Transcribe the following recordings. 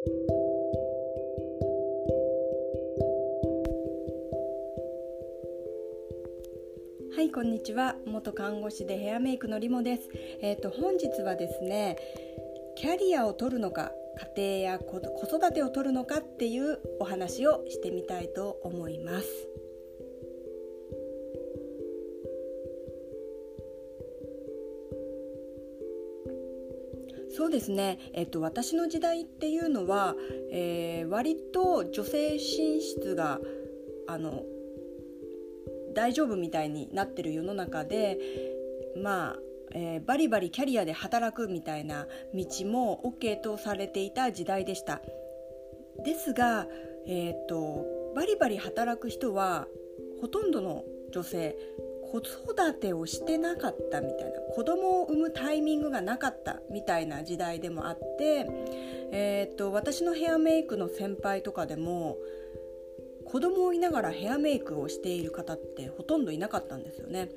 はいこんにちは。元看護師でヘアメイクのリモです。えっ、ー、と本日はですねキャリアを取るのか家庭や子育てを取るのかっていうお話をしてみたいと思います。そうですね、えっと、私の時代っていうのは、えー、割と女性進出があの大丈夫みたいになってる世の中でまあ、えー、バリバリキャリアで働くみたいな道も OK とされていた時代でした。ですが、えーと、とバリバリ働く人はほとんどの女性子育てをしてなかったみたいな子供を産むタイミングがなかったみたいな時代でもあって、えーと、私のヘアメイクの先輩とかでも子供をいながらヘアメイクをしている方ってほとんどいなかったんですよね。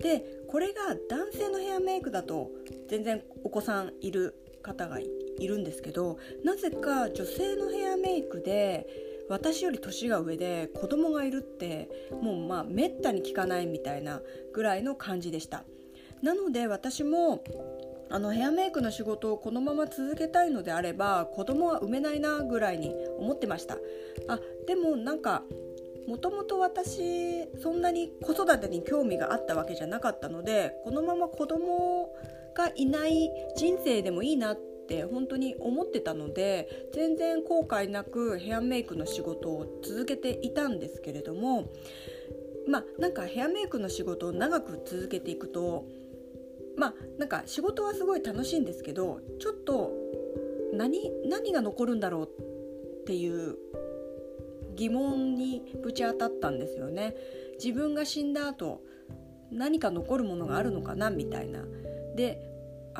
でこれが男性のヘアメイクだと全然お子さんいる方がいるんですけどなぜか女性のヘアメイクで私より年が上で子供がいるってもうまあめったに聞かないみたいなぐらいの感じでした。なので私もあのヘアメイクの仕事をこのまま続けたいのであれば子供は産めないなぐらいに思ってました。あでもなんかもともと私そんなに子育てに興味があったわけじゃなかったのでこのまま子供がいない人生でもいいなってって本当に思ってたので全然後悔なくヘアメイクの仕事を続けていたんですけれどもまあなんかヘアメイクの仕事を長く続けていくとまあなんか仕事はすごい楽しいんですけどちょっと何何が残るんだろうっていう疑問にぶち当たったんですよね。自分が死んだ後何か残るものがあるのかなみたいな。で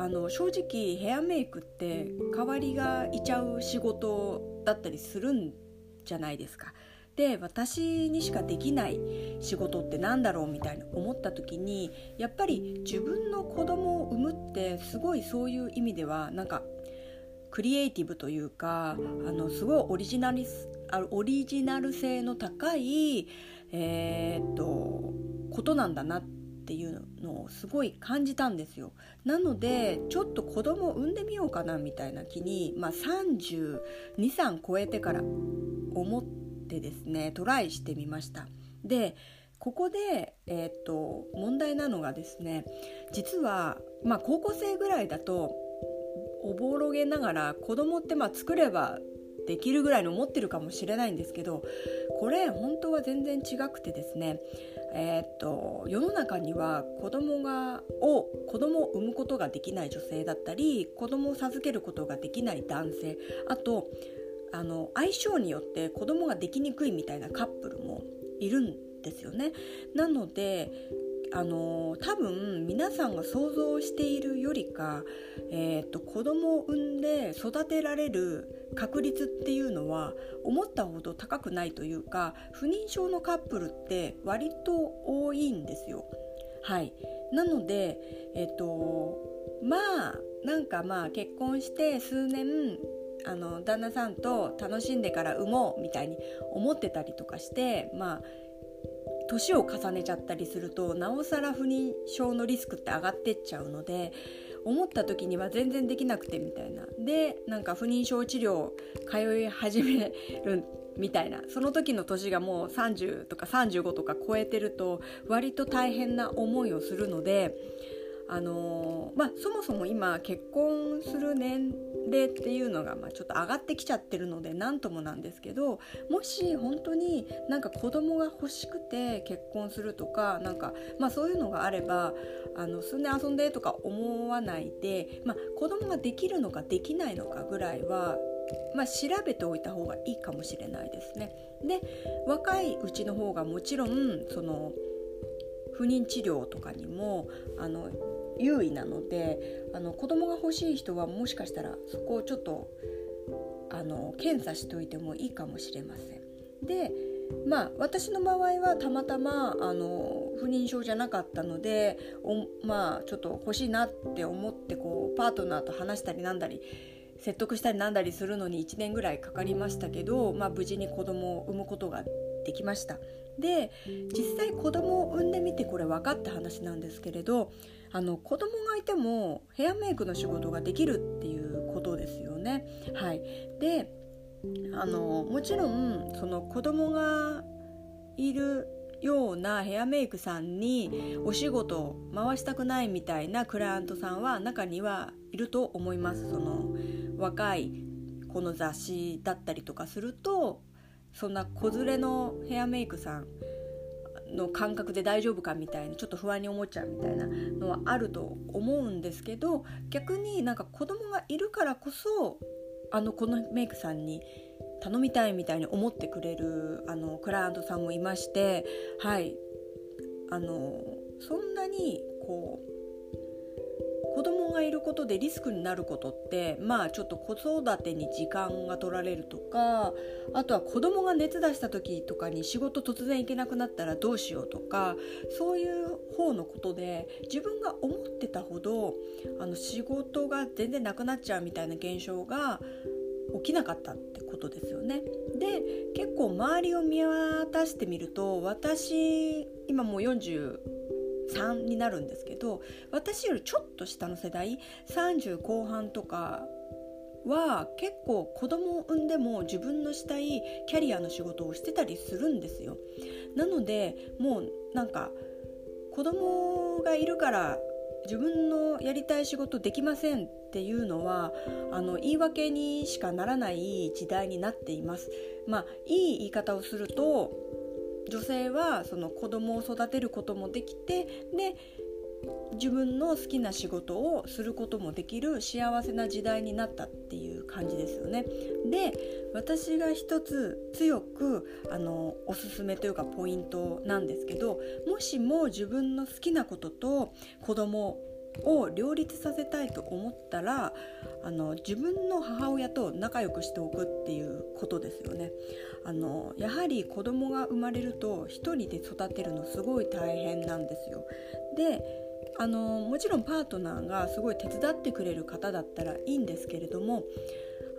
あの正直ヘアメイクって代わりがいちゃう仕事だったりするんじゃないですか。で私にしかできない仕事って何だろうみたいな思った時にやっぱり自分の子供を産むってすごいそういう意味ではなんかクリエイティブというかあのすごいオリジナルオリジナル性の高い、えー、っとことなんだなってっていうのをすごい感じたんですよ。なのでちょっと子供を産んでみようかなみたいな気に、まあ、323超えてから思ってですねトライしてみました。でここで、えー、っと問題なのがですね実は、まあ、高校生ぐらいだとおぼろげながら子供ってまあ作ればできるぐらいの思ってるかもしれないんですけどこれ本当は全然違くてですねえー、っと世の中には子供がを子供を産むことができない女性だったり子供を授けることができない男性あとあの相性によって子供ができにくいみたいなカップルもいるんですよね。なのであの多分皆さんが想像しているよりか、えーと、子供を産んで育てられる確率っていうのは思ったほど高くないというか不妊症のカップルって割と多いんですよ。はい、なので、えーとまあなんかまあ結婚して数年あの旦那さんと楽しんでから産もうみたいに思ってたりとかしてまあ年を重ねちゃったりするとなおさら不妊症のリスクって上がってっちゃうので思った時には全然できなくてみたいな。でなんか不妊症治療通い始めるみたいな。その時の年がもう30とか35とか超えてると割と大変な思いをするのであの、まあ、そもそも今結婚する年齢っていうのがまあちょっと上がってきちゃってるので何ともなんですけどもし本当になんか子供が欲しくて結婚するとかなんか、まあ、そういうのがあればあの数年遊んでとか思わないで、まあ、子供ができるのかできないのかぐらいはまあ、調べておいた方がいいかもしれないですね。で若いうちの方がもちろんその不妊治療とかにもあの優位なのであの子供が欲しい人はもしかしたらそこをちょっとあの検査しておいてもいいかもしれません。でまあ私の場合はたまたまあの不妊症じゃなかったのでまあちょっと欲しいなって思ってこうパートナーと話したりなんだり説得したりなんだりするのに1年ぐらいかかりましたけど、まあ、無事に子供を産むことができましたで実際子供を産んでみてこれ分かった話なんですけれどあの子供がいてもヘアメイクの仕事ができるっていうことですよね。はい、であのもちろんその子供がいるようなヘアメイクさんにお仕事回したくないみたいなクライアントさんは中にはいると思いますその若いこの雑誌だったりとかするとそんな子連れのヘアメイクさんの感覚で大丈夫かみたいなちょっと不安に思っちゃうみたいなのはあると思うんですけど逆になんか子供がいるからこそあのこのメイクさんに頼みたいみたいに思ってくれるあのクライアントさんもいましてはい。あのそんなにこう供がいることでリスクになることってまあちょっと子育てに時間が取られるとかあとは子供が熱出した時とかに仕事突然行けなくなったらどうしようとかそういう方のことで自分が思ってたほどあの仕事が全然なくなっちゃうみたいな現象が起きなかったってことですよね。で結構周りを見渡してみると私今もう40 3になるんですけど私よりちょっと下の世代30後半とかは結構子供を産んでも自分のしたいキャリアの仕事をしてたりするんですよ。なのでもうなんか子供がいるから自分のやりたい仕事できませんっていうのはあの言い訳にしかならない時代になっています。まあいい言い方をすると女性はその子供を育てることもできてで自分の好きな仕事をすることもできる幸せな時代になったっていう感じですよね。で私が一つ強くあのおすすめというかポイントなんですけどもしも自分の好きなことと子供を両立させたいと思ったらあの自分の母親と仲良くしておくっていうことですよね。あのやはり子供が生まれると一人で育てるのすごい大変なんですよ。であのもちろんパートナーがすごい手伝ってくれる方だったらいいんですけれども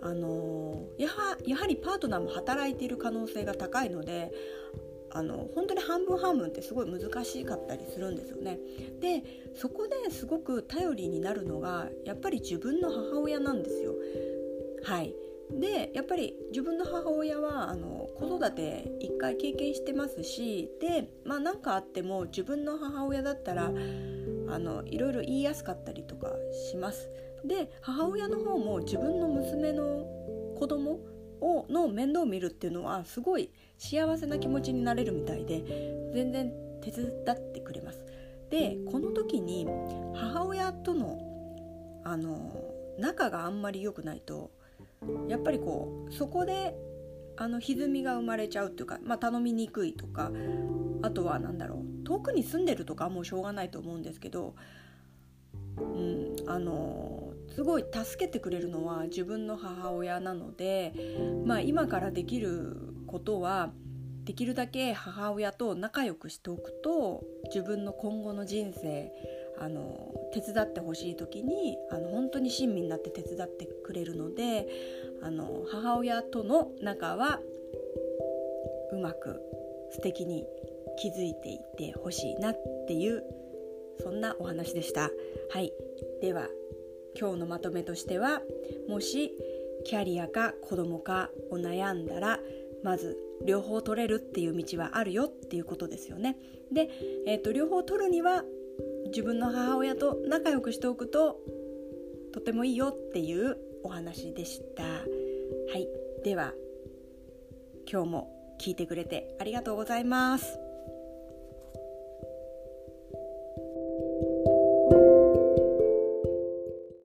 あのやはやはりパートナーも働いている可能性が高いのであの本当に半分半分ってすごい難しかったりするんですよね。でそこですごく頼りになるのがやっぱり自分の母親なんですよ。はいでやっぱり自分の母親はあの子育て1回経験してますしでまあ何かあっても自分の母親だったらあのいろいろ言いやすかったりとかします。で母親の方も自分の娘の子供をの面倒を見るっていうのはすごい幸せな気持ちになれるみたいで全然手伝ってくれます。でこの時に母親とのあの仲があんまり良くないとやっぱりこうそこであの歪みが生まれちゃうっていうか、まあ、頼みにくいとかあとは何だろう遠くに住んでるとかもうしょうがないと思うんですけど、うん、あのすごい助けてくれるのは自分の母親なので、まあ、今からできることはできるだけ母親と仲良くしておくと自分の今後の人生あの手伝ってほしい時にあの本当に親身になって手伝ってくれるのであの母親との仲はうまく素敵に築いていってほしいなっていうそんなお話でした。はい、では今日のまとめとしてはもしキャリアか子供かを悩んだらまず両方取れるっていう道はあるよっていうことですよね。で、えーと、両方取るには自分の母親と仲良くしておくととてもいいよっていうお話でした。はい、では今日も聞いてくれてありがとうございます。